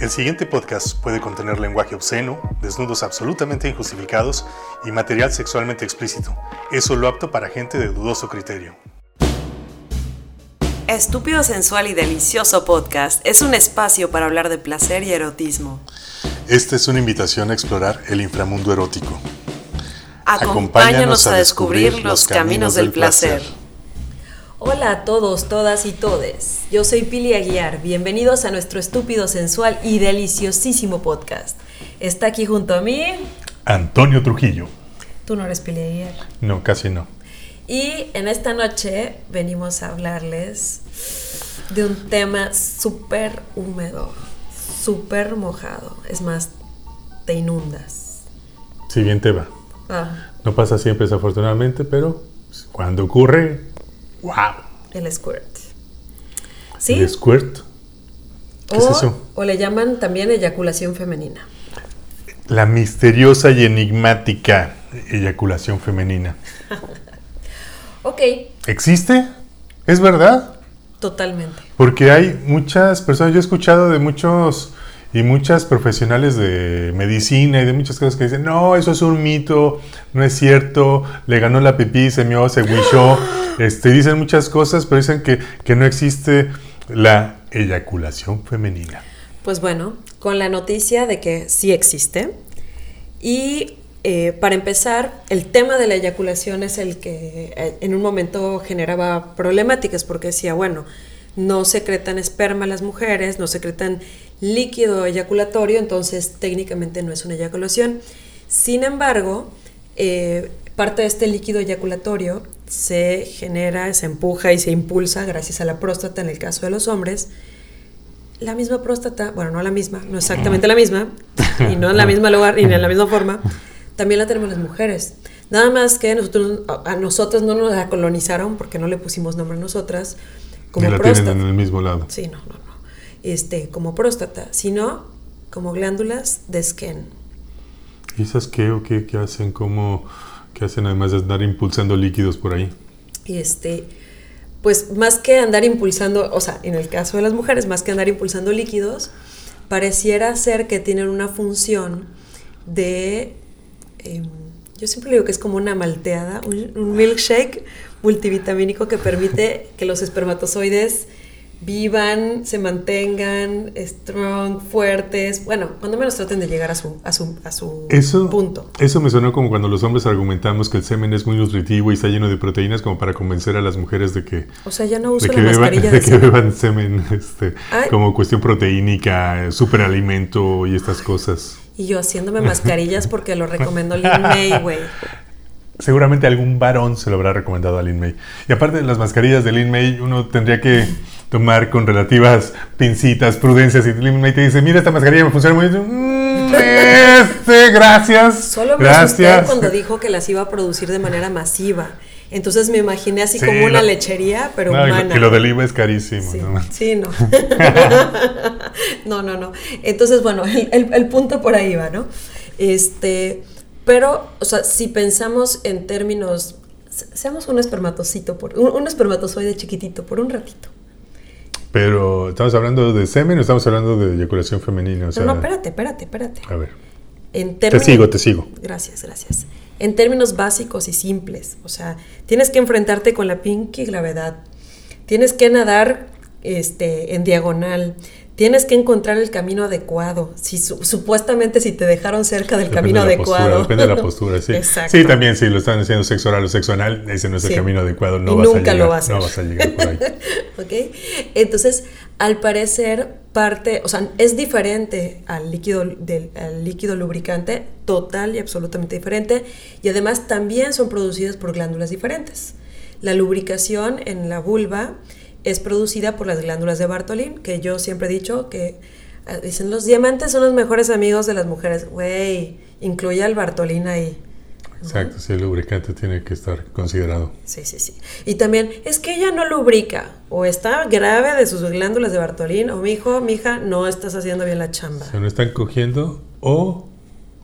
El siguiente podcast puede contener lenguaje obsceno, desnudos absolutamente injustificados y material sexualmente explícito. Es solo apto para gente de dudoso criterio. Estúpido Sensual y Delicioso Podcast es un espacio para hablar de placer y erotismo. Esta es una invitación a explorar el inframundo erótico. Acompáñanos a descubrir los caminos del placer. Hola a todos, todas y todes. Yo soy Pili Aguiar. Bienvenidos a nuestro estúpido, sensual y deliciosísimo podcast. Está aquí junto a mí. Antonio Trujillo. Tú no eres Pili Aguiar. No, casi no. Y en esta noche venimos a hablarles de un tema súper húmedo, súper mojado. Es más, te inundas. Si bien te va. Ah, No pasa siempre desafortunadamente, pero cuando ocurre, ¡wow! el squirt. ¿Sí? El squirt. ¿Qué o, es eso? o le llaman también eyaculación femenina. La misteriosa y enigmática eyaculación femenina. Ok, ¿Existe? ¿Es verdad? totalmente. Porque hay muchas personas, yo he escuchado de muchos y muchas profesionales de medicina y de muchas cosas que dicen, no, eso es un mito, no es cierto, le ganó la pipí, se mió, se huichó, este, dicen muchas cosas, pero dicen que, que no existe la eyaculación femenina. Pues bueno, con la noticia de que sí existe. Y eh, para empezar, el tema de la eyaculación es el que eh, en un momento generaba problemáticas porque decía, bueno, no secretan esperma las mujeres, no secretan líquido eyaculatorio, entonces técnicamente no es una eyaculación. Sin embargo, eh, parte de este líquido eyaculatorio se genera, se empuja y se impulsa gracias a la próstata en el caso de los hombres. La misma próstata, bueno, no la misma, no exactamente la misma, y no en la misma lugar, ni en la misma forma, también la tenemos las mujeres. Nada más que nosotros, a nosotros no nos la colonizaron porque no le pusimos nombre a nosotras como Ni la próstata. tienen en el mismo lado. Sí, no, no. Este, como próstata, sino como glándulas de Skene. ¿Y esas qué o qué, qué hacen? ¿Cómo, qué hacen además de andar impulsando líquidos por ahí? Y este, pues más que andar impulsando, o sea, en el caso de las mujeres, más que andar impulsando líquidos, pareciera ser que tienen una función de, eh, yo siempre digo que es como una malteada, un, un milkshake multivitamínico que permite que los espermatozoides vivan, se mantengan strong, fuertes, bueno, cuando menos traten de llegar a su, a su, a su Eso, punto. eso me sonó como cuando los hombres argumentamos que el semen es muy nutritivo y está lleno de proteínas como para convencer a las mujeres de que, O sea, ya no de uso que, la beban, mascarilla de de que semen. beban semen este, Ay. como cuestión proteínica, superalimento y estas cosas. Y yo haciéndome mascarillas porque lo recomendó Lin May, güey. Seguramente algún varón se lo habrá recomendado a Lin May. Y aparte de las mascarillas de Lin May, uno tendría que tomar con relativas pincitas, prudencias. Y te dice, mira, esta mascarilla me funciona muy bien. Mm, este, gracias. Solo me gracias. cuando dijo que las iba a producir de manera masiva. Entonces me imaginé así Sí, como una lechería, pero No, y lo- humana. y lo del IVA es carísimo. Sí, ¿no? sí, no. no, no, no. Entonces, bueno, el, el- el punto por ahí va, ¿no? Este, pero, o sea, si pensamos en términos, se- seamos un espermatocito, por, un, un espermatozoide chiquitito, por un ratito. Pero, ¿estamos hablando de semen o estamos hablando de eyaculación femenina? O sea, no, no, espérate, espérate, espérate. A ver. En Te términos- sigo, te sigo. Gracias, gracias. En términos básicos y simples, o sea, tienes que enfrentarte con la pinky gravedad. Tienes que nadar este, en diagonal. Tienes que encontrar el camino adecuado. Si su- supuestamente si te dejaron cerca del Depende camino de la postura, adecuado. depende de la postura, sí. Exacto. Sí, también, si lo están haciendo sexo oral o sexo anal, ese no es el Sí. camino adecuado. No Y vas a nunca lo llegar, va a. No vas a llegar por ahí. ¿Ok? Entonces, al parecer, parte, o sea, es diferente al líquido, del, al líquido lubricante, total y absolutamente diferente, y además también son producidas por glándulas diferentes. La lubricación en la vulva es producida por las glándulas de Bartolín, que yo siempre he dicho que ah, dicen los diamantes son los mejores amigos de las mujeres. Güey, incluye al Bartolín ahí. Exacto, sí, el lubricante tiene que estar considerado. Sí, sí, sí. Y también es que ella no lubrica o está grave de sus glándulas de Bartolín o mi hijo, mi hija, no estás haciendo bien la chamba. O sea, no están cogiendo o,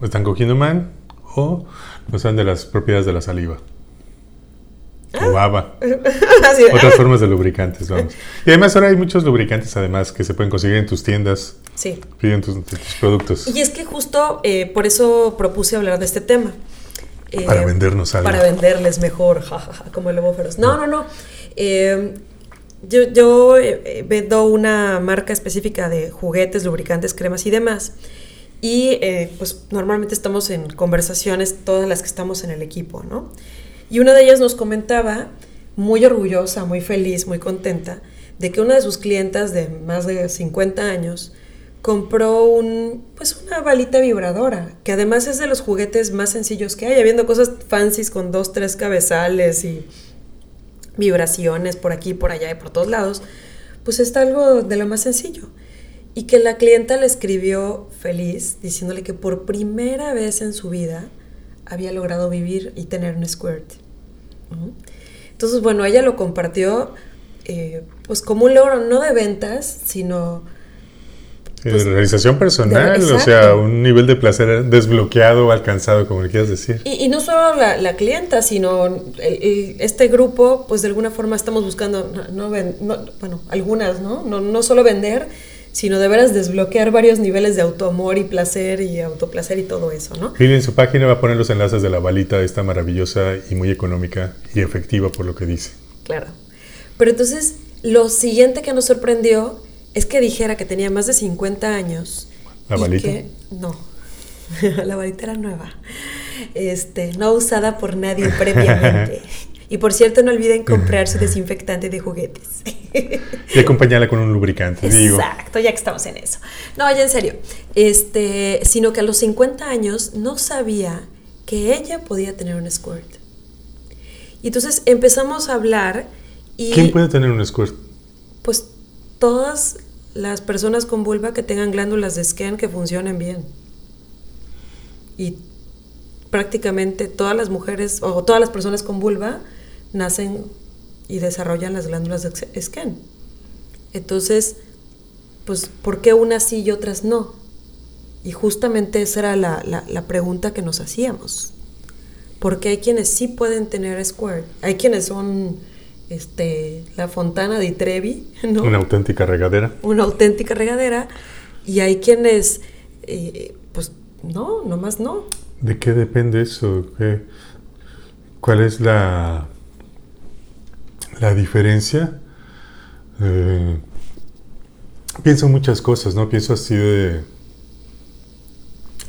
o están cogiendo man o no saben de las propiedades de la saliva. O baba. Otras formas de lubricantes, vamos. Y además ahora hay muchos lubricantes además que se pueden conseguir en tus tiendas. Sí. Piden tus, tus productos. Y es que justo eh, por eso propuse hablar de este tema. Eh, Para vendernos algo. Para venderles mejor, jajaja, como el lobo feroz. No, no, no. Eh, yo yo eh, vendo una marca específica de juguetes, lubricantes, cremas y demás. Y eh, pues normalmente estamos en conversaciones, todas las que estamos en el equipo, ¿no? Y una de ellas nos comentaba, muy orgullosa, muy feliz, muy contenta, de que una de sus clientas de más de 50 años compró un, pues una balita vibradora, que además es de los juguetes más sencillos que hay, habiendo cosas fancies con dos, tres cabezales y vibraciones por aquí, por allá y por todos lados, pues está algo de lo más sencillo. Y que la clienta le escribió feliz, diciéndole que por primera vez en su vida había logrado vivir y tener un squirt. Entonces, bueno, ella lo compartió eh, pues como un logro, no de ventas, sino... Pues, de realización personal, de- o sea, un nivel de placer desbloqueado, alcanzado, como le quieras decir. Y, y no solo la, la clienta, sino el- el- este grupo, pues de alguna forma estamos buscando, no, no no- bueno, algunas, ¿no? ¿no? No solo vender, sino de veras desbloquear varios niveles de autoamor y placer y autoplacer y todo eso, ¿no? Lili en su página va a poner los enlaces de la balita, esta maravillosa y muy económica y efectiva por lo que dice. Claro. Pero entonces, lo siguiente que nos sorprendió es que dijera que tenía más de 50 años. ¿La y balita? que- no, la balita era nueva. Este, no usada por nadie previamente. Y por cierto, no olviden comprar su desinfectante de juguetes. Y acompañarla con un lubricante, digo. Exacto, ya que estamos en eso. No, ya en serio. Este, sino que a los 50 años no sabía que ella podía tener un squirt. Y entonces empezamos a hablar y ¿Quién puede tener un squirt? pues todas las personas con vulva que tengan glándulas de Skene que funcionen bien. Y prácticamente todas las mujeres o todas las personas con vulva nacen y desarrollan las glándulas de Skene. Entonces, pues, ¿por qué unas sí y otras no? Y justamente esa era la, la- la pregunta que nos hacíamos. Porque hay quienes sí pueden tener squirt. Hay quienes son este, la fontana de Trevi, ¿no? Una auténtica regadera. Una auténtica regadera. Y hay quienes, eh, pues, no, nomás no. ¿De qué depende eso? ¿Qué- ¿Cuál es la, la diferencia? Eh, pienso en muchas cosas, ¿no? Pienso así de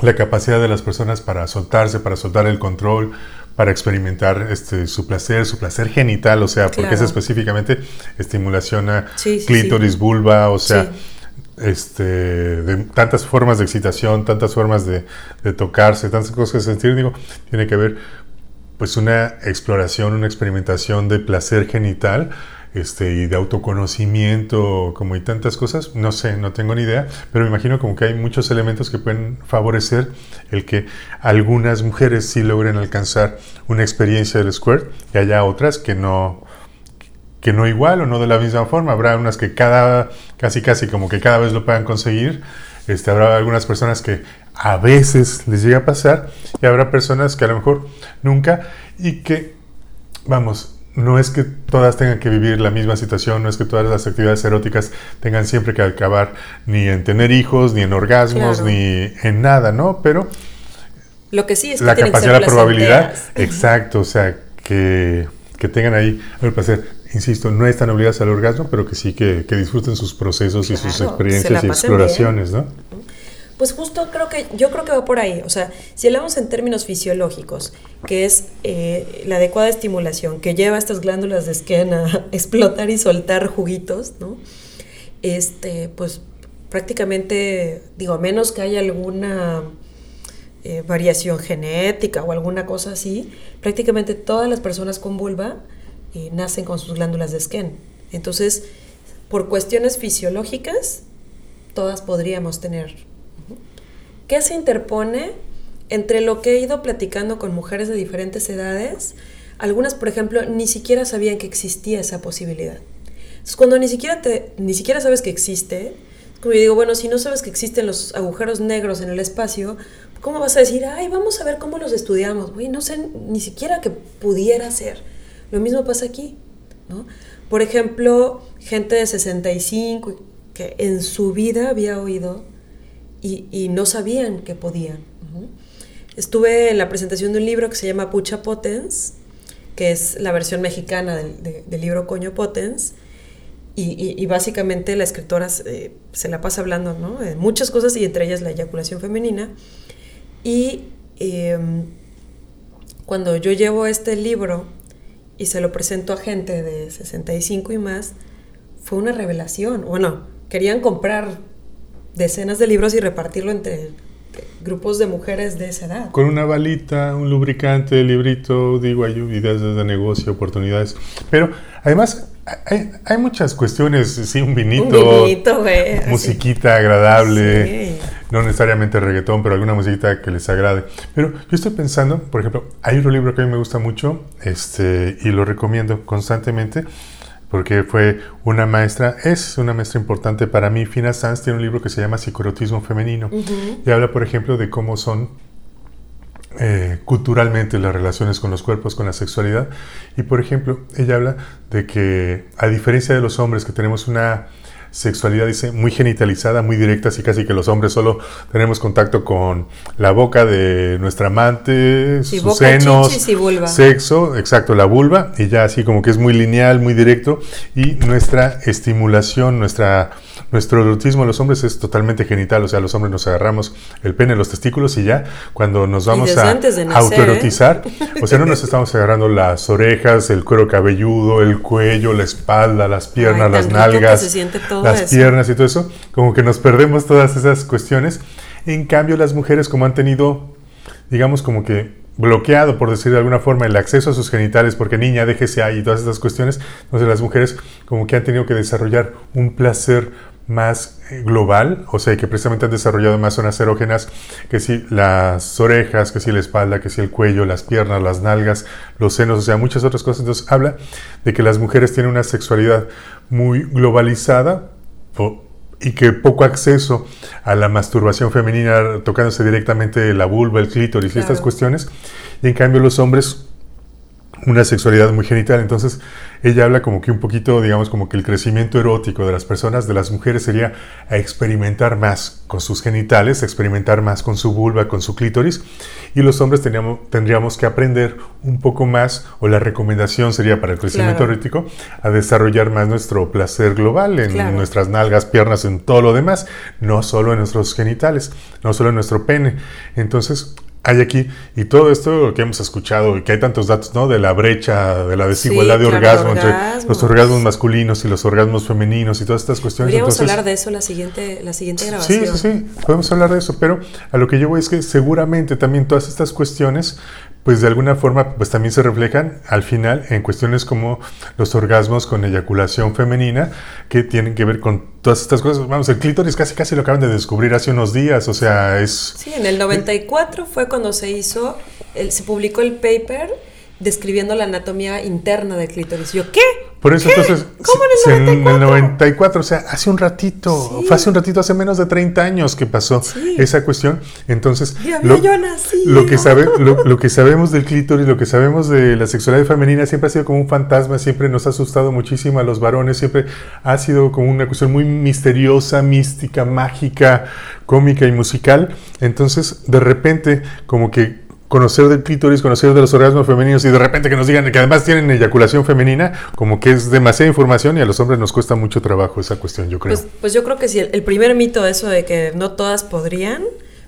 la capacidad de las personas para soltarse, para soltar el control, para experimentar este, su placer, su placer genital, o sea, porque es específicamente estimulación a Sí, sí, clítoris, sí. vulva, o sea, este, de tantas formas de excitación, tantas formas de, de tocarse, tantas cosas que sentir, digo, tiene que haber pues una exploración, una experimentación de placer genital este, y de autoconocimiento, como y tantas cosas, no sé, no tengo ni idea, pero me imagino como que hay muchos elementos que pueden favorecer el que algunas mujeres sí logren alcanzar una experiencia del squirt y haya otras que no, que no igual o no de la misma forma. Habrá unas que cada, casi casi como que cada vez lo puedan conseguir. Este, habrá algunas personas que a veces les llega a pasar y habrá personas que a lo mejor nunca y que, vamos, no es que todas tengan que vivir la misma situación, no es que todas las actividades eróticas tengan siempre que acabar ni en tener hijos, ni en orgasmos, Claro. ni en nada, ¿no? Pero Lo que sí es que la que capacidad, ser la probabilidad, exacto, o sea, que, que tengan ahí el placer. Insisto, no están obligadas al orgasmo, pero que sí que, que disfruten sus procesos y sus experiencias y exploraciones, ¿no? Pues justo creo que, yo creo que va por ahí. O sea, si hablamos en términos fisiológicos, que es eh, la adecuada estimulación que lleva estas glándulas de Skene a explotar y soltar juguitos, ¿no? Este, pues prácticamente, digo, menos que haya alguna eh, variación genética o alguna cosa así, prácticamente todas las personas con vulva eh, nacen con sus glándulas de Skene. Entonces, por cuestiones fisiológicas, todas podríamos tener ¿Qué se interpone entre lo que he ido platicando con mujeres de diferentes edades? Algunas, por ejemplo, ni siquiera sabían que existía esa posibilidad. Entonces, cuando ni siquiera, te, ni siquiera sabes que existe, como yo digo, bueno, si no sabes que existen los agujeros negros en el espacio, ¿cómo vas a decir, ay, vamos a ver cómo los estudiamos? Güey, no sé ni siquiera que pudiera ser. Lo mismo pasa aquí, ¿no? Por ejemplo, gente de 65 que en su vida había oído y, no sabían que podían. Estuve en la presentación de un libro que se llama Pucha Potens, que es la versión mexicana del, libro Coño Potens, y, básicamente la escritora se, la pasa hablando de muchas cosas y entre ellas la eyaculación femenina. Y em, cuando yo llevo este libro y se lo presento a gente de 65 y más, fue una revelación. Bueno, querían comprar decenas de libros y repartirlo entre grupos de mujeres de esa edad. Con una balita, un lubricante, librito, digo, hay ideas de negocio, oportunidades. Pero además hay, muchas cuestiones, sí, un vinito, un musiquita agradable, no necesariamente reggaetón, pero alguna musiquita que les agrade. Pero yo estoy pensando, por ejemplo, hay otro libro que a mí me gusta mucho este, y lo recomiendo constantemente porque fue una maestra, es una maestra importante para mí. Fina Sanz tiene un libro que se llama Psicorotismo Femenino y habla, por ejemplo, de cómo son eh, culturalmente las relaciones con los cuerpos, con la sexualidad. Y, por ejemplo, ella habla de que, a diferencia de los hombres que tenemos una sexualidad, dice, muy genitalizada, muy directa, así casi que los hombres solo tenemos contacto con la boca de nuestra amante, sus senos, sexo, exacto, la vulva, y ya así como que es muy lineal, muy directo, y nuestra estimulación, nuestra nuestro erotismo los hombres es totalmente genital, o sea, los hombres nos agarramos el pene, los testículos y ya cuando nos vamos a autoerotizar, o sea, no nos estamos agarrando las orejas, el cuero cabelludo, el cuello, la espalda, las piernas, las nalgas, las piernas y todo eso, como que nos perdemos todas esas cuestiones. En cambio, las mujeres como han tenido, digamos como que bloqueado, por decir de alguna forma, el acceso a sus genitales, porque niña, déjese ahí y todas estas cuestiones, entonces las mujeres como que han tenido que desarrollar un placer más eh, global, o sea, que precisamente han desarrollado más zonas erógenas, que si las orejas, que si la espalda, que si el cuello, las piernas, las nalgas, los senos, o sea, muchas otras cosas. Entonces habla de que las mujeres tienen una sexualidad muy globalizada y que poco acceso a la masturbación femenina, tocándose directamente la vulva, el clítoris y estas cuestiones, y en cambio los hombres una sexualidad muy genital. Entonces, ella habla como que un poquito, digamos, como que el crecimiento erótico de las personas, de las mujeres, sería a experimentar más con sus genitales, experimentar más con su vulva, con su clítoris, y los hombres teníamos, tendríamos que aprender un poco más, o la recomendación sería para el crecimiento erótico, a desarrollar más nuestro placer global en nuestras nalgas, piernas, en todo lo demás, no solo en nuestros genitales, no solo en nuestro pene. Entonces, hay aquí, y todo esto que hemos escuchado, y que hay tantos datos, ¿no? De la brecha, de la desigualdad de orgasmo entre los orgasmos masculinos y los orgasmos femeninos y todas estas cuestiones. Podríamos hablar de eso la siguiente, la siguiente grabación. Sí, sí, sí, podemos hablar de eso, pero a lo que yo voy es que seguramente también todas estas cuestiones pues de alguna forma pues también se reflejan al final en cuestiones como los orgasmos con eyaculación femenina que tienen que ver con todas estas cosas. Vamos, el clítoris casi casi lo acaban de descubrir hace unos días, o sea, es... Sí, en el 94 fue cuando se hizo, se publicó el paper describiendo la anatomía interna del clítoris. Yo, ¿qué? Por eso entonces, ¿Cómo en el 94? En el 94, o sea, hace un ratito, fue hace un ratito, hace menos de 30 años que pasó esa cuestión. Entonces, lo, yo nací, lo, que sabe, lo, que sabemos del clítoris, lo que sabemos de la sexualidad femenina siempre ha sido como un fantasma, siempre nos ha asustado muchísimo a los varones, siempre ha sido como una cuestión muy misteriosa, mística, mágica, cómica y musical. Entonces, de repente, como que conocer del clítoris, conocer de los orgasmos femeninos y de repente que nos digan que además tienen eyaculación femenina, como que es demasiada información y a los hombres nos cuesta mucho trabajo esa cuestión, yo creo. Pues, pues yo creo que sí, el, primer mito eso de que no todas podrían,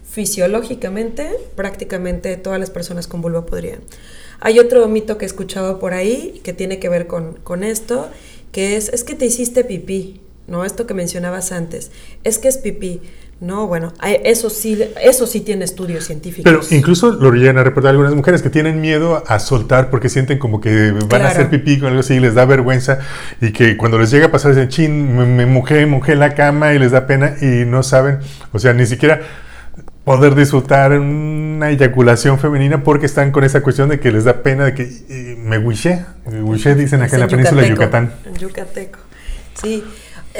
fisiológicamente, prácticamente todas las personas con vulva podrían. Hay otro mito que he escuchado por ahí que tiene que ver con, con esto, que es, es que te hiciste pipí, ¿no? Esto que mencionabas antes, es que es pipí. No, bueno, eso sí, eso sí tiene estudios científicos. Pero incluso lo llegan a reportar algunas mujeres que tienen miedo a soltar porque sienten como que van a hacer pipí con algo así, les da vergüenza y que cuando les llega a pasar dicen, chin, me, me mojé, mojé la cama y les da pena y no saben, o sea, ni siquiera poder disfrutar una eyaculación femenina porque están con esa cuestión de que les da pena de que me huiché, huiché dicen acá en la península de Yucatán. Yucateco, sí.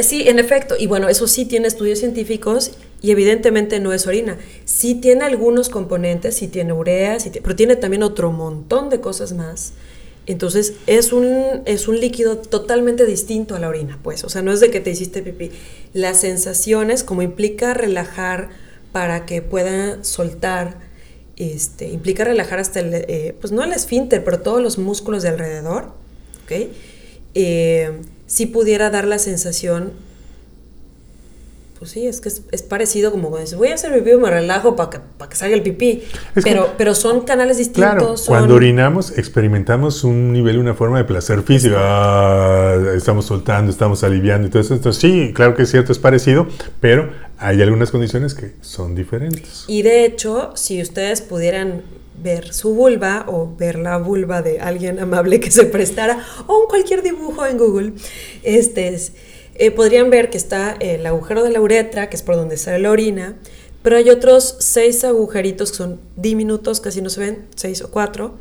Sí, en efecto, y bueno, eso sí tiene estudios científicos y evidentemente no es orina. Sí tiene algunos componentes, sí tiene urea, pero tiene también otro montón de cosas más Entonces es un, es un líquido totalmente distinto a la orina, pues. O sea, no es de que te hiciste pipí. Las sensaciones, como implica relajar para que pueda soltar, este, implica relajar hasta el, eh, pues no el esfínter, pero todos los músculos de alrededor, ¿ok? Eh, si pudiera dar la sensación pues sí, es que es, parecido como cuando dices, voy a hacer pipí, me relajo para que, para que salga el pipí. pero, pero son canales distintos. Claro, cuando orinamos experimentamos un nivel, una forma de placer físico. Ah, estamos soltando, estamos aliviando y todo eso. Entonces, sí, claro que es cierto, es parecido, pero hay algunas condiciones que son diferentes. Y de hecho, si ustedes pudieran ver su vulva o ver la vulva de alguien amable que se prestara o un cualquier dibujo en Google, este es eh, podrían ver que está el agujero de la uretra, que es por donde sale la orina, pero hay otros seis agujeritos que son diminutos, casi no se ven, seis o cuatro,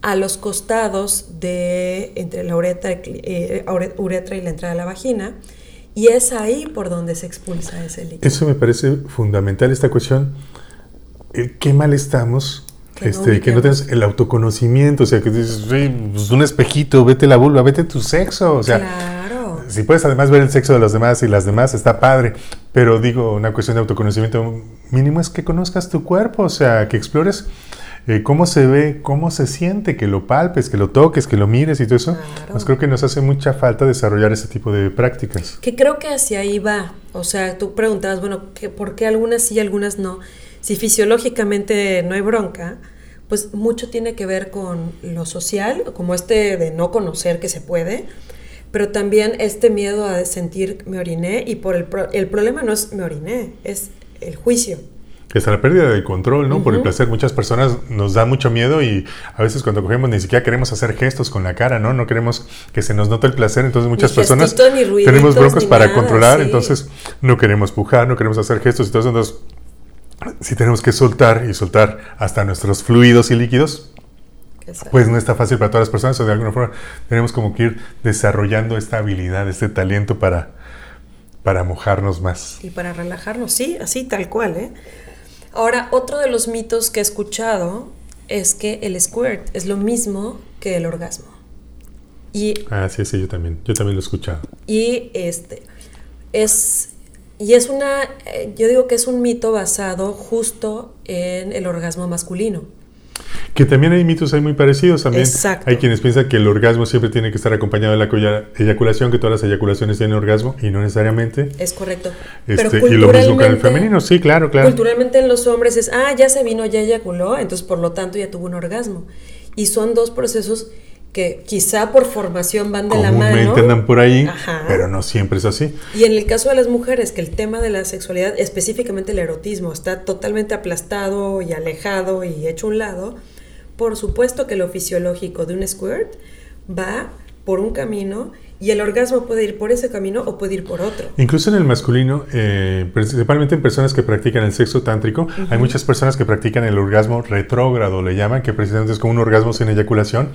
a los costados de entre la uretra, eh, uretra y la entrada de la vagina. Y es ahí por donde se expulsa ese líquido. Eso me parece fundamental, esta cuestión. Eh, ¿Qué mal estamos? Que, este, no, que no tienes el autoconocimiento, o sea, que dices, pues un espejito, vete la vulva, vete tu sexo, o sea, si puedes además ver el sexo de los demás y las demás, está padre. Pero digo, una cuestión de autoconocimiento mínimo es que conozcas tu cuerpo, o sea, que explores eh, cómo se ve, cómo se siente, que lo palpes, que lo toques, que lo mires y todo eso. Pues creo que nos hace mucha falta desarrollar ese tipo de prácticas. Que creo que hacia ahí va. O sea, tú preguntabas, bueno, ¿por qué algunas sí y algunas no? Si fisiológicamente no hay bronca, pues mucho tiene que ver con lo social, como este de no conocer que se puede pero también este miedo a sentir me oriné y por el, el problema no es me oriné, es el juicio. Es la pérdida de control, ¿no? Por el placer. Muchas personas nos da mucho miedo y a veces cuando cogemos ni siquiera queremos hacer gestos con la cara, ¿no? No queremos que se nos note el placer. Entonces muchas personas tenemos broncos para controlar, entonces no queremos pujar, no queremos hacer gestos. Entonces, si tenemos que soltar y soltar hasta nuestros fluidos y líquidos, pues no está fácil para todas las personas, o de alguna forma tenemos como que ir desarrollando esta habilidad, este talento para, para mojarnos más. Y para relajarnos, sí, así tal cual, ¿eh? Ahora, otro de los mitos que he escuchado es que el squirt es lo mismo que el orgasmo. Y, ah, sí, sí, yo también, yo también lo he escuchado. Y este, es, y es una, eh, yo digo que es un mito basado justo en el orgasmo masculino. Que también hay mitos hay muy parecidos también. Hay quienes piensan que el orgasmo siempre tiene que estar acompañado de la eyaculación, que todas las eyaculaciones tienen orgasmo y no necesariamente. Es correcto. Este, y lo mismo con el femenino, sí, claro, claro. Culturalmente en los hombres es, ah, ya se vino, ya eyaculó, entonces por lo tanto ya tuvo un orgasmo. Y son dos procesos que quizá por formación van de la mano. andan por ahí, pero no siempre es así. Y en el caso de las mujeres, que el tema de la sexualidad, específicamente el erotismo, está totalmente aplastado y alejado y hecho un lado, por supuesto que lo fisiológico de un squirt va por un camino y el orgasmo puede ir por ese camino o puede ir por otro. Incluso en el masculino, eh, principalmente en personas que practican el sexo tántrico, hay muchas personas que practican el orgasmo retrógrado, le llaman, que precisamente es como un orgasmo sin eyaculación,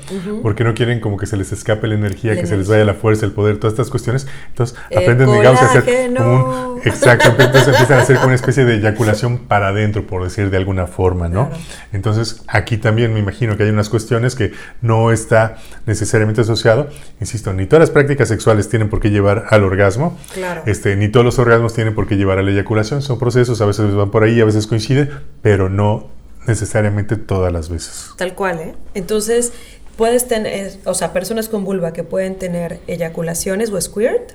porque no quieren como que se les escape la energía, que se les vaya la fuerza, el poder, todas estas cuestiones. Entonces aprenden, digamos, a hacer un... Exacto, entonces empiezan a hacer como una especie de eyaculación para adentro, por decir de alguna forma, ¿no? Entonces aquí también me imagino que hay unas cuestiones que no está necesariamente asociado, insisto, ni todas las prácticas sexuales tienen por qué llevar al orgasmo. Este, ni todos los orgasmos tienen por qué llevar a la eyaculación. Son procesos, a veces van por ahí, a veces coincide, pero no necesariamente todas las veces. Tal cual, ¿eh? Entonces, puedes tener, o sea, personas con vulva que pueden tener eyaculaciones o squirt,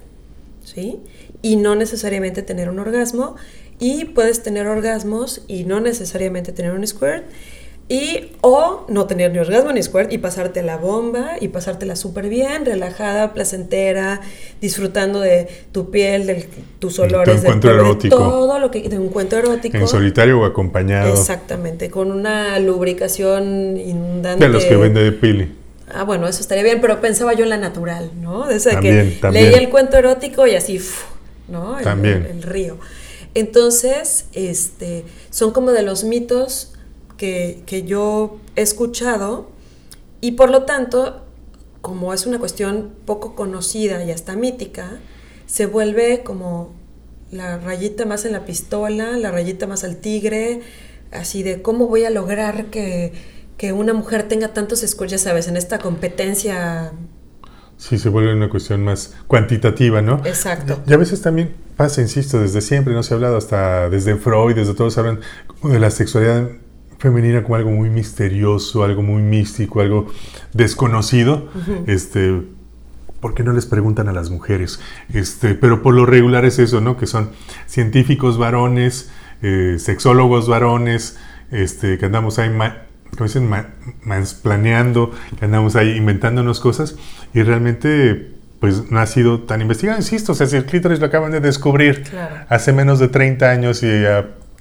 ¿sí? Y no necesariamente tener un orgasmo. Y puedes tener orgasmos y no necesariamente tener un squirt. Y o no tener ni orgasmo ni squirt y pasarte la bomba y pasártela súper bien, relajada, placentera, disfrutando de tu piel, de tus olores, de, encuentro erótico. todo lo que de un encuentro erótico. En solitario o acompañado. Exactamente, con una lubricación inundante. De los que vende de pili. Ah, bueno, eso estaría bien, pero pensaba yo en la natural, ¿no? De que leía el cuento erótico y así, ¿no? también. el río. Entonces, este, son como de los mitos que, yo he escuchado y por lo tanto, como es una cuestión poco conocida y hasta mítica, se vuelve como la rayita más en la pistola, la rayita más al tigre, así de cómo voy a lograr que, que una mujer tenga tantos scores, ya sabes, en esta competencia. Sí, se vuelve una cuestión más cuantitativa, ¿no? Exacto. Y a veces también pasa, insisto, desde siempre, no se ha hablado hasta desde Freud, desde todos hablan de la sexualidad femenina como algo muy misterioso, algo muy místico, algo desconocido. Este, ¿por qué no les preguntan a las mujeres? Este, pero por lo regular es eso, ¿no? Que son científicos varones, eh, sexólogos varones, este, que andamos ahí, como dicen, mansplaneando, que andamos ahí inventándonos cosas y realmente pues no ha sido tan investigado, insisto, o sea, si el clítoris lo acaban de descubrir hace menos de 30 años y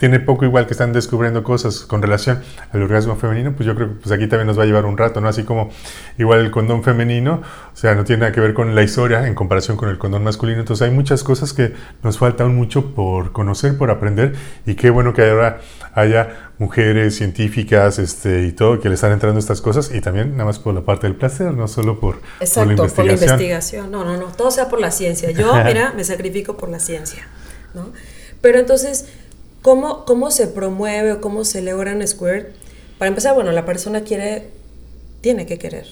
tiene poco igual que están descubriendo cosas con relación al orgasmo femenino, pues yo creo que pues aquí también nos va a llevar un rato, ¿no? Así como igual el condón femenino, o sea, no tiene nada que ver con la historia en comparación con el condón masculino, entonces hay muchas cosas que nos falta aún mucho por conocer, por aprender, y qué bueno que ahora haya mujeres científicas este, y todo que le están entrando estas cosas, y también nada más por la parte del placer, no solo por, Exacto, por la investigación. por la investigación, no, no, no, todo sea por la ciencia, yo, mira, me sacrifico por la ciencia, ¿no? Pero entonces ¿Cómo, ¿Cómo se promueve o cómo se logra un squirt? Para empezar, bueno, la persona quiere, tiene que querer.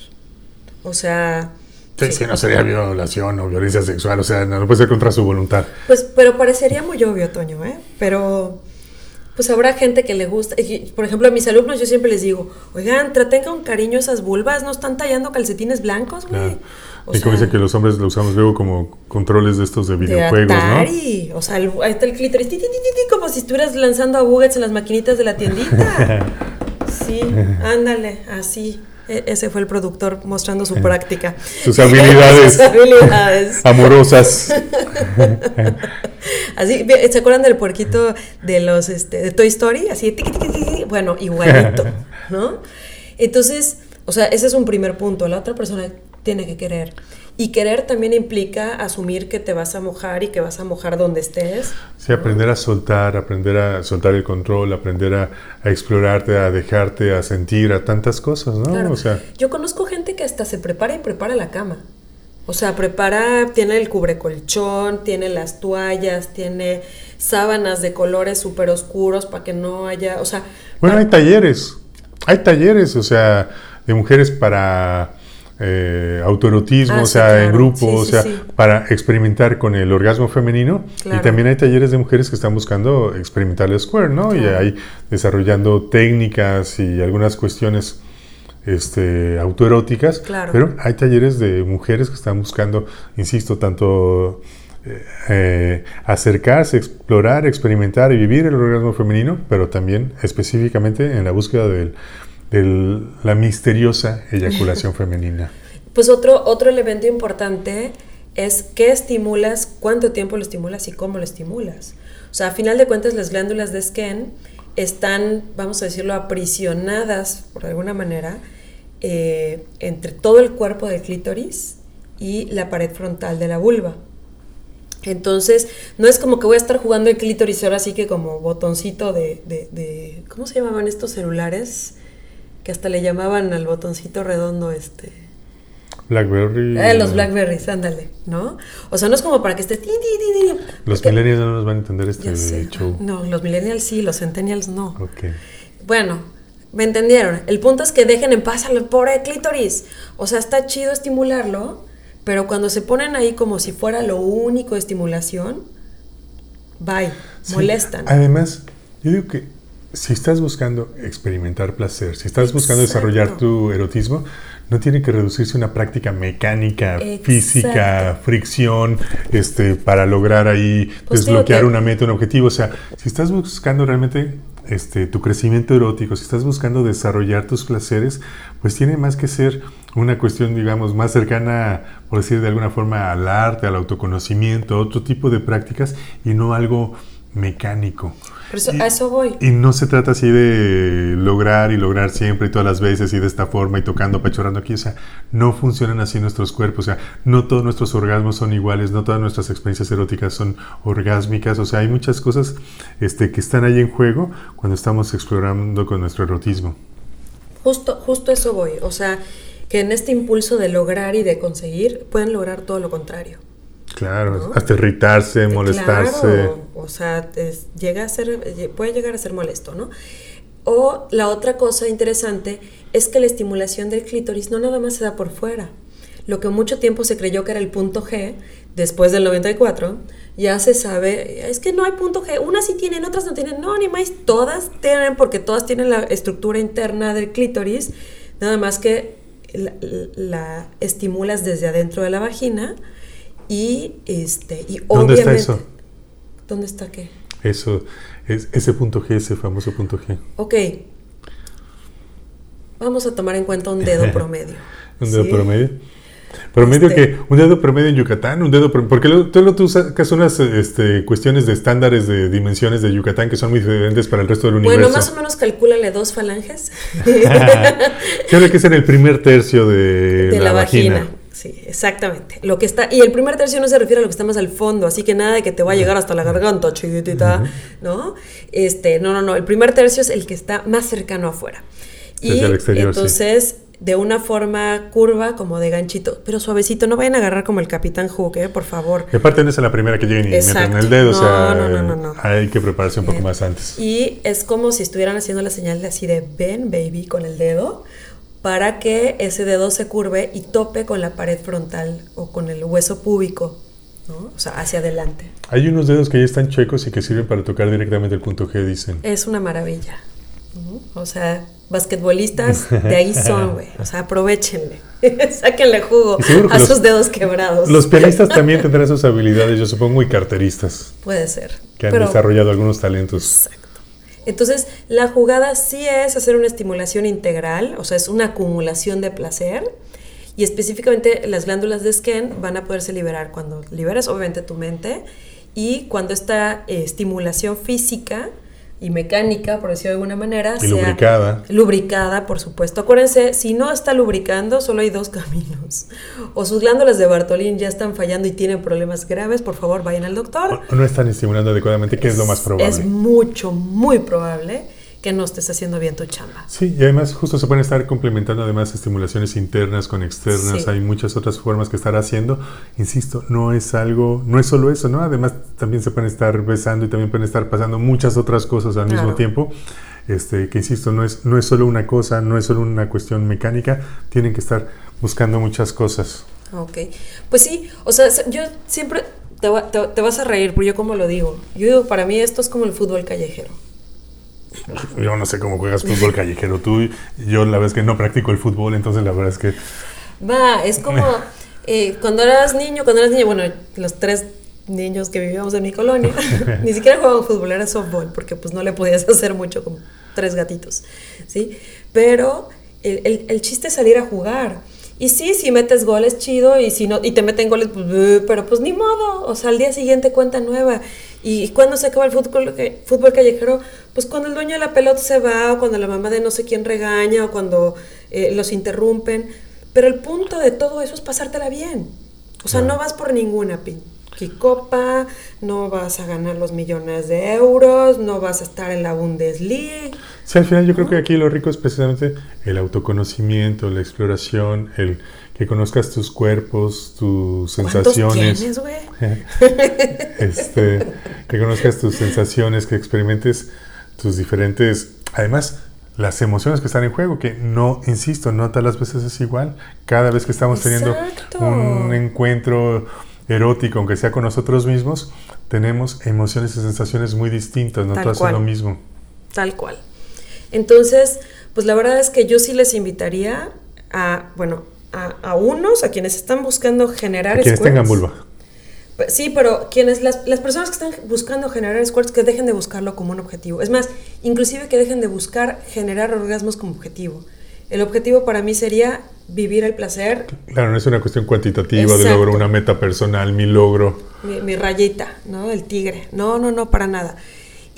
O sea... Sí, sí, no sería violación o violencia sexual, o sea, no, puede ser contra su voluntad. Pues, pero parecería muy obvio, Toño, ¿eh? Pero pues habrá gente que le gusta. Por ejemplo, a mis alumnos yo siempre les digo, oigan, traten con cariño esas vulvas, no están tallando calcetines blancos, güey. Y como dice que los hombres lo usamos luego como controles de estos de videojuegos, de ¿no? O sea, ahí está el clítoris, como si estuvieras lanzando a buggets en las maquinitas de la tiendita. sí, ándale, así. E, ese fue el productor mostrando su práctica. Sus habilidades. Sus habilidades. Amorosas. Así, ¿se acuerdan del puerquito de los este, de Toy Story? Así, bueno, igualito, ¿no? Entonces, o sea, ese es un primer punto. La otra persona tiene que querer. Y querer también implica asumir que te vas a mojar y que vas a mojar donde estés. Sí, aprender a soltar, aprender a soltar el control, aprender a, explorarte, a dejarte, a sentir, a tantas cosas, ¿no? O sea, yo conozco gente que hasta se prepara y prepara la cama. O sea, prepara, tiene el cubrecolchón, tiene las toallas, tiene sábanas de colores súper oscuros para que no haya, o sea... Bueno, hay talleres, hay talleres, o sea, de mujeres para eh, autoerotismo, ah, o sea, en grupo, o sea, para experimentar con el orgasmo femenino. Y también hay talleres de mujeres que están buscando experimentar el square, ¿no? Y ahí desarrollando técnicas y algunas cuestiones este, autoeróticas. Pero hay talleres de mujeres que están buscando, insisto, tanto eh, eh, acercarse, explorar, experimentar y vivir el orgasmo femenino, pero también específicamente en la búsqueda del de la misteriosa eyaculación femenina? Pues otro, otro elemento importante es qué estimulas, cuánto tiempo lo estimulas y cómo lo estimulas. O sea, a final de cuentas las glándulas de Skene están, vamos a decirlo, aprisionadas por alguna manera eh, entre todo el cuerpo del clítoris y la pared frontal de la vulva. Entonces, no es como que voy a estar jugando el clítoris ahora sí que como botoncito de, de, de ¿cómo se llamaban estos celulares? Que hasta le llamaban al botoncito redondo este. Blackberry. Eh, los Blackberries, ándale, ¿no? O sea, no es como para que esté. los millennials no nos van a entender este show. No, los millennials sí, los centennials no. Ok. Bueno, me entendieron. El punto es que dejen en paz al pobre clítoris. O sea, está chido estimularlo, pero cuando se ponen ahí como si fuera lo único de estimulación, bye, molestan. Además, yo digo que si estás buscando experimentar placer, si estás buscando desarrollar tu erotismo, no tiene que reducirse a una práctica mecánica, física, fricción, este, para lograr ahí pues desbloquear una meta, un objetivo. O sea, si estás buscando realmente este, tu crecimiento erótico, si estás buscando desarrollar tus placeres, pues tiene más que ser una cuestión, digamos, más cercana, por decir de alguna forma, al arte, al autoconocimiento, otro tipo de prácticas y no algo mecánico. Eso, y, a eso voy. Y no se trata así de lograr y lograr siempre y todas las veces y de esta forma y tocando, pachorrando aquí. O sea, no funcionan así nuestros cuerpos. O sea, no todos nuestros orgasmos son iguales, no todas nuestras experiencias eróticas son orgásmicas. O sea, hay muchas cosas este, que están ahí en juego cuando estamos explorando con nuestro erotismo. Justo, justo eso voy. O sea, que en este impulso de lograr y de conseguir pueden lograr todo lo contrario. Claro, hasta irritarse, molestarse. o sea, llega a ser, puede llegar a ser molesto, ¿no? O la otra cosa interesante es que la estimulación del clítoris no nada más se da por fuera. Lo que mucho tiempo se creyó que era el punto G, después del 94, ya se sabe, es que no hay punto G, unas sí tienen, otras no tienen, no, ni más, todas tienen, porque todas tienen la estructura interna del clítoris, nada más que la, estimulas desde adentro de la vagina y, este, y ¿Dónde está eso? ¿Dónde está qué? Eso, es ese punto G, ese famoso punto G. Ok. Vamos a tomar en cuenta un dedo promedio. ¿Un dedo promedio? Promedio este, que un dedo promedio en Yucatán, un dedo porque tú, tú sacas unas este, cuestiones de estándares de dimensiones de Yucatán que son muy diferentes para el resto del universo. Bueno, más o menos calcúlale dos falanges. Creo que es en el primer tercio de, la, vagina. Sí, exactamente. Lo que está y el primer tercio no se refiere a lo que está más al fondo, así que nada de que te va a llegar hasta la garganta, chiquitita, ¿no? Este, no, no, no. El primer tercio es el que está más cercano afuera. Y entonces de una forma curva, como de ganchito, pero suavecito. No vayan a agarrar como el Capitán Hook, ¿eh? por favor. Y aparte no es la primera que lleguen y meten el dedo, o sea, no, no, hay que prepararse un poco más antes. Y es como si estuvieran haciendo la señal de así de ven, baby, con el dedo, para que ese dedo se curve y tope con la pared frontal o con el hueso púbico. ¿no? O sea, hacia adelante. Hay unos dedos que ya están chuecos y que sirven para tocar directamente el punto G, dicen. Es una maravilla. O sea, basquetbolistas de ahí son, güey. O sea, aprovechenle. Sáquenle jugo a sus dedos quebrados. Los pianistas también tendrán sus habilidades, yo supongo, y carteristas. Puede ser. Que han desarrollado algunos talentos. Entonces, la jugada sí es hacer una estimulación integral, o sea, es una acumulación de placer. Y específicamente las glándulas de Skene van a poderse liberar cuando liberas, obviamente, tu mente. Y cuando esta eh, estimulación física y mecánica, por decirlo de alguna manera. Y lubricada. Lubricada, por supuesto. Acuérdense, si no está lubricando, solo hay dos caminos. O sus glándulas de Bartolín ya están fallando y tienen problemas graves, por favor vayan al doctor. O no están estimulando adecuadamente, que es, lo más probable. Es mucho, muy probable que no estés haciendo bien tu chamba. Sí, y además justo se pueden estar complementando además estimulaciones internas con externas, hay muchas otras formas que estar haciendo. Insisto, no es algo, no es solo eso, ¿no? Además también se pueden estar besando y también pueden estar pasando muchas otras cosas al mismo tiempo. Este, que insisto, no es, no es solo una cosa, no es solo una cuestión mecánica, tienen que estar buscando muchas cosas. Ok, pues sí, o sea, yo siempre te, te, te vas a reír, pero yo como lo digo, yo digo, para mí esto es como el fútbol callejero. Yo no sé cómo juegas fútbol callejero tú. Yo la verdad es que no practico el fútbol, entonces la verdad es que... Va, es como eh, cuando eras niño, cuando eras niño, bueno, los tres niños que vivíamos en mi colonia, ni siquiera jugaban fútbol, era softball, porque pues no le podías hacer mucho con tres gatitos, ¿sí? Pero el, el chiste es salir a jugar. Y sí, si metes goles, chido, y si no, y te meten goles, pues, pero pues ni modo, o sea, al día siguiente cuenta nueva. ¿Y cuando se acaba el fútbol, fútbol callejero? Pues cuando el dueño de la pelota se va, o cuando la mamá de no sé quién regaña, o cuando eh, los interrumpen. Pero el punto de todo eso es pasártela bien. O sea, no vas por ninguna copa, no vas a ganar los millones de euros, no vas a estar en la Bundesliga. Sí, al final yo creo que aquí lo rico es precisamente el autoconocimiento, la exploración, el que conozcas tus cuerpos, tus sensaciones. Tienes, güey? este, que conozcas tus sensaciones, que experimentes tus diferentes, además las emociones que están en juego, que no, insisto, no todas las veces es igual. Cada vez que estamos teniendo un encuentro erótico, aunque sea con nosotros mismos, tenemos emociones y sensaciones muy distintas, no todas son lo mismo. Tal cual. Entonces, pues la verdad es que yo sí les invitaría a, bueno, a, unos, a quienes están buscando generar a quienes tengan vulva. Sí, pero quienes, las, las, personas que están buscando generar squirts, que dejen de buscarlo como un objetivo. Es más, inclusive que dejen de buscar generar orgasmos como objetivo. El objetivo para mí sería vivir el placer. Claro, no es una cuestión cuantitativa de logro una meta personal, mi logro. Mi, mi, rayita, ¿no? El tigre. No, no, no, para nada.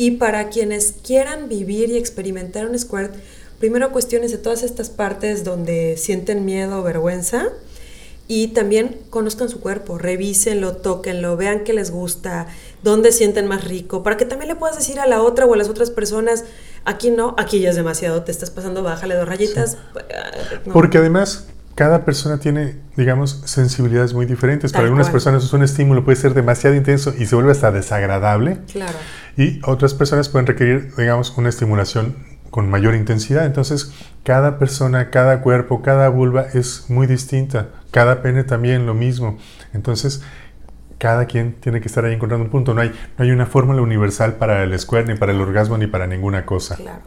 Y para quienes quieran vivir y experimentar un squirt, primero cuestiones de todas estas partes donde sienten miedo o vergüenza y también conozcan su cuerpo, revísenlo, tóquenlo, vean qué les gusta, dónde sienten más rico, para que también le puedas decir a la otra o a las otras personas, aquí no, aquí ya es demasiado, te estás pasando, bájale dos rayitas. Porque además cada persona tiene, digamos, sensibilidades muy diferentes. Para algunas personas es un estímulo puede ser demasiado intenso y se vuelve hasta desagradable. Claro. Y otras personas pueden requerir, digamos, una estimulación con mayor intensidad. Entonces, cada persona, cada cuerpo, cada vulva es muy distinta. Cada pene también lo mismo. Entonces, cada quien tiene que estar ahí encontrando un punto. No hay, no hay una fórmula universal para el square, ni para el orgasmo, ni para ninguna cosa. Claro.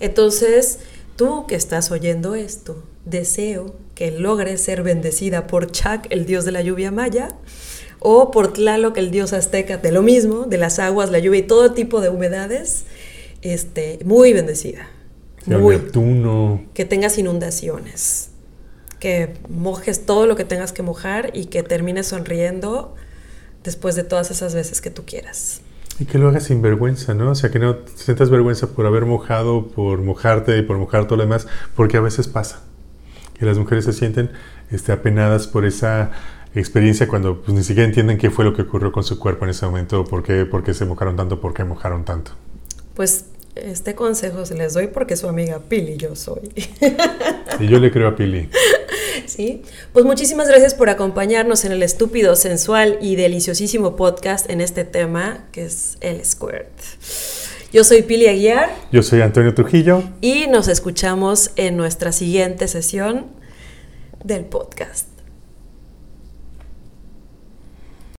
Entonces, tú que estás oyendo esto, deseo que logres ser bendecida por Chac, el dios de la lluvia maya, o por Tlaloc, el dios azteca, de lo mismo, de las aguas, la lluvia y todo tipo de humedades, este, muy bendecida. muy. Neptuno. Que tengas inundaciones, que mojes todo lo que tengas que mojar y que termines sonriendo después de todas esas veces que tú quieras. Y que lo hagas sin vergüenza, ¿no? O sea, que no sientas vergüenza por haber mojado, por mojarte y por mojar todo lo demás, porque a veces pasa. Que las mujeres se sienten este, apenadas por esa experiencia cuando pues, ni siquiera entienden qué fue lo que ocurrió con su cuerpo en ese momento, por qué, por qué se mojaron tanto, por qué mojaron tanto. Pues este consejo se les doy porque su amiga Pili yo soy. Y yo le creo a Pili. Sí, pues muchísimas gracias por acompañarnos en el estúpido, sensual y deliciosísimo podcast en este tema que es el squirt. Yo soy Pili Aguiar. Yo soy Antonio Trujillo. Y nos escuchamos en nuestra siguiente sesión del podcast.